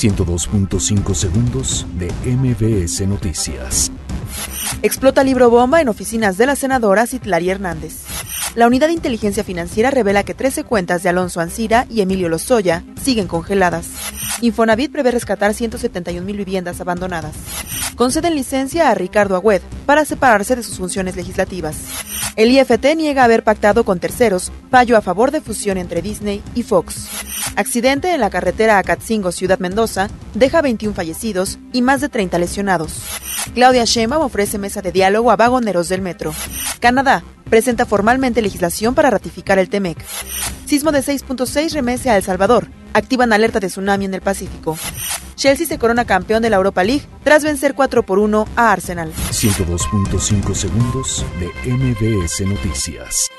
102.5 segundos de MBS Noticias. Explota libro bomba en oficinas de la senadora Citlari Hernández. La unidad de inteligencia financiera revela que 13 cuentas de Alonso Ancira y Emilio Lozoya siguen congeladas. Infonavit prevé rescatar 171 mil viviendas abandonadas. Conceden licencia a Ricardo Agüed para separarse de sus funciones legislativas. El IFT niega haber pactado con terceros fallo a favor de fusión entre Disney y Fox. Accidente en la carretera Acatzingo, Ciudad Mendoza, deja 21 fallecidos y más de 30 lesionados. Claudia Sheinbaum ofrece mesa de diálogo a vagoneros del metro. Canadá presenta formalmente legislación para ratificar el TEMEC. Sismo de 6.6 remese a El Salvador. Activan alerta de tsunami en el Pacífico. Chelsea se corona campeón de la Europa League tras vencer 4 por 1 a Arsenal. 102.5 segundos de MBS Noticias.